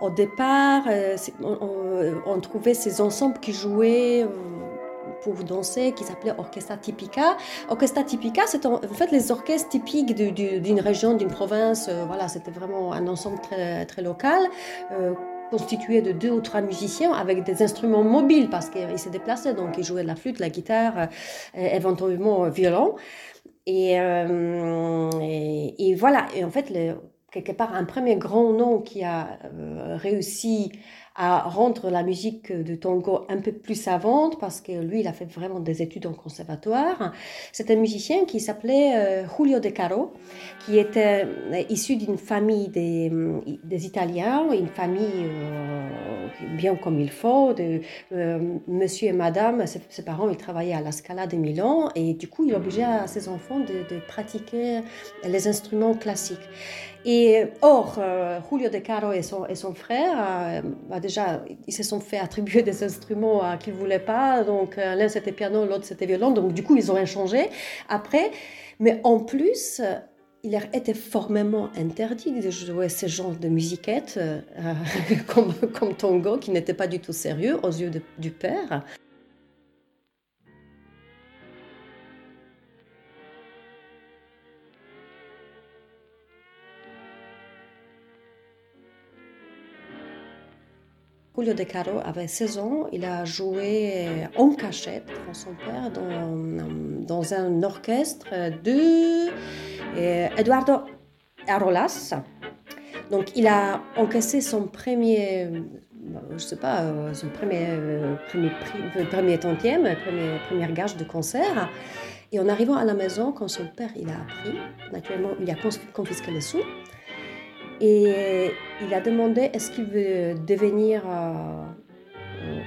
au départ, on, trouvait ces ensembles qui jouaient pour danser qui s'appelait Orchestra Tipica. Orchestra Tipica, c'est en fait les orchestres typiques d'une région, d'une province. voilà, c'était vraiment un ensemble très, local constitué de deux ou trois musiciens avec des instruments mobiles parce qu'ils se déplaçaient, donc ils jouaient de la flûte, la guitare, euh, éventuellement euh, violon. Euh, et, voilà, et en fait, quelque part, un premier grand nom qui a réussi à rendre la musique de tango un peu plus savante parce que lui, il a fait vraiment des études en conservatoire. C'est un musicien qui s'appelait euh, Julio De Caro, qui était euh, issu d'une famille des, des, Italiens, une famille euh, bien comme il faut, de monsieur et madame, ses, parents, ils travaillaient à la Scala de Milan et du coup, il obligeait à ses enfants de, pratiquer les instruments classiques. Et or, Julio De Caro et son, et son frère, bah, déjà, ils se sont fait attribuer des instruments qu'ils ne voulaient pas. Donc, euh, l'un c'était piano, l'autre c'était violon. Donc, du coup, ils ont changé après. Mais en plus, il était formellement interdit de jouer ce genre de musiquette euh, comme, comme tango, qui n'était pas du tout sérieux aux yeux du père. Julio De Caro avait 16 ans. Il a joué en cachette pour son père dans, un orchestre de euh, Eduardo Arolas. Donc il a encaissé son premier, je sais pas, euh, son premier, euh, premier, premier tantième, premier, gage de concert. Et en arrivant à la maison, quand son père il a appris, naturellement il a confisqué les sous. Et il a demandé est-ce qu'il veut devenir euh, euh,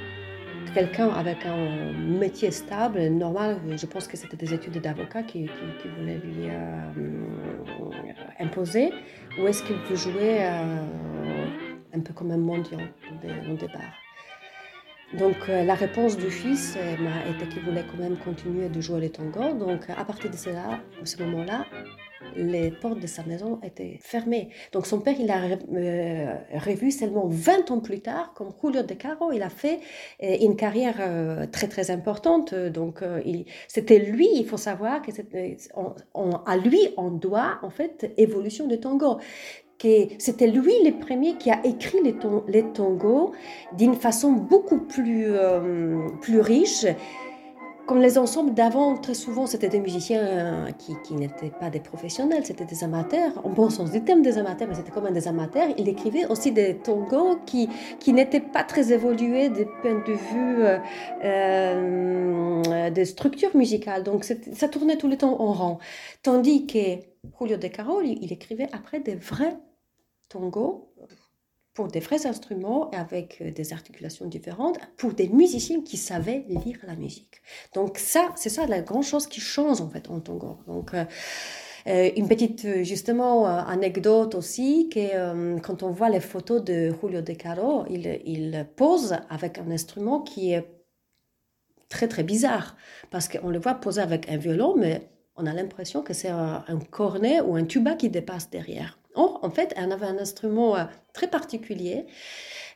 quelqu'un avec un métier stable, normal? Je pense que c'était des études d'avocat qui, qui, voulaient lui euh, imposer. Ou est-ce qu'il veut jouer un peu comme un mendiant au départ? Donc la réponse du fils était qu'il voulait quand même continuer de jouer les tangos. Donc à partir de cela, ce moment-là, les portes de sa maison étaient fermées. Donc son père, il a euh, revu seulement 20 ans plus tard, comme Julio De Caro, il a fait euh, une carrière euh, très très importante. Donc c'était lui, il faut savoir que à lui on doit en fait évolution de tango c'était lui le premier qui a écrit les, les tangos d'une façon beaucoup plus, plus riche comme les ensembles d'avant, très souvent, c'était des musiciens euh, qui, n'étaient pas des professionnels, c'était des amateurs, en bon sens du terme des amateurs, mais c'était comme des amateurs. Il écrivait aussi des tangos qui, n'étaient pas très évolués du point de vue euh, euh, des structures musicales. Donc ça tournait tout le temps en rang. Tandis que Julio De Caro, il écrivait après des vrais tangos pour des vrais instruments avec euh, des articulations différentes, pour des musiciens qui savaient lire la musique. Donc ça, c'est ça la grande chose qui change en fait en tango. Donc euh, euh, une petite justement anecdote aussi que quand on voit les photos de Julio De Caro, il, pose avec un instrument qui est très très bizarre parce qu'on le voit poser avec un violon, mais on a l'impression que c'est un, cornet ou un tuba qui dépasse derrière. En fait, elle avait un instrument euh, très particulier.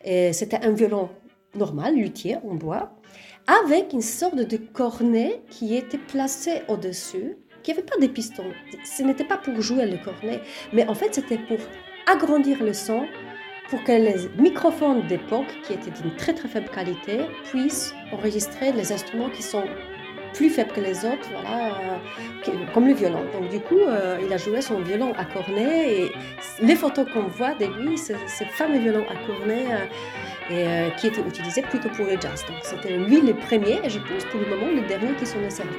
C'était un violon normal, luthier, en bois, avec une sorte de cornet qui était placé au-dessus, qui n'avait pas de pistons. Ce n'était pas pour jouer le cornet, mais en fait, c'était pour agrandir le son, pour que les microphones d'époque, qui étaient d'une très très faible qualité, puissent enregistrer les instruments qui sont plus faible que les autres, voilà, euh, comme le violon. Donc du coup, euh, il a joué son violon à cornet et les photos qu'on voit de lui, c'est ce fameux violon à cornet euh, et, qui était utilisé plutôt pour le jazz. Donc c'était lui le premier et je pense pour le moment le dernier qui s'en est servi.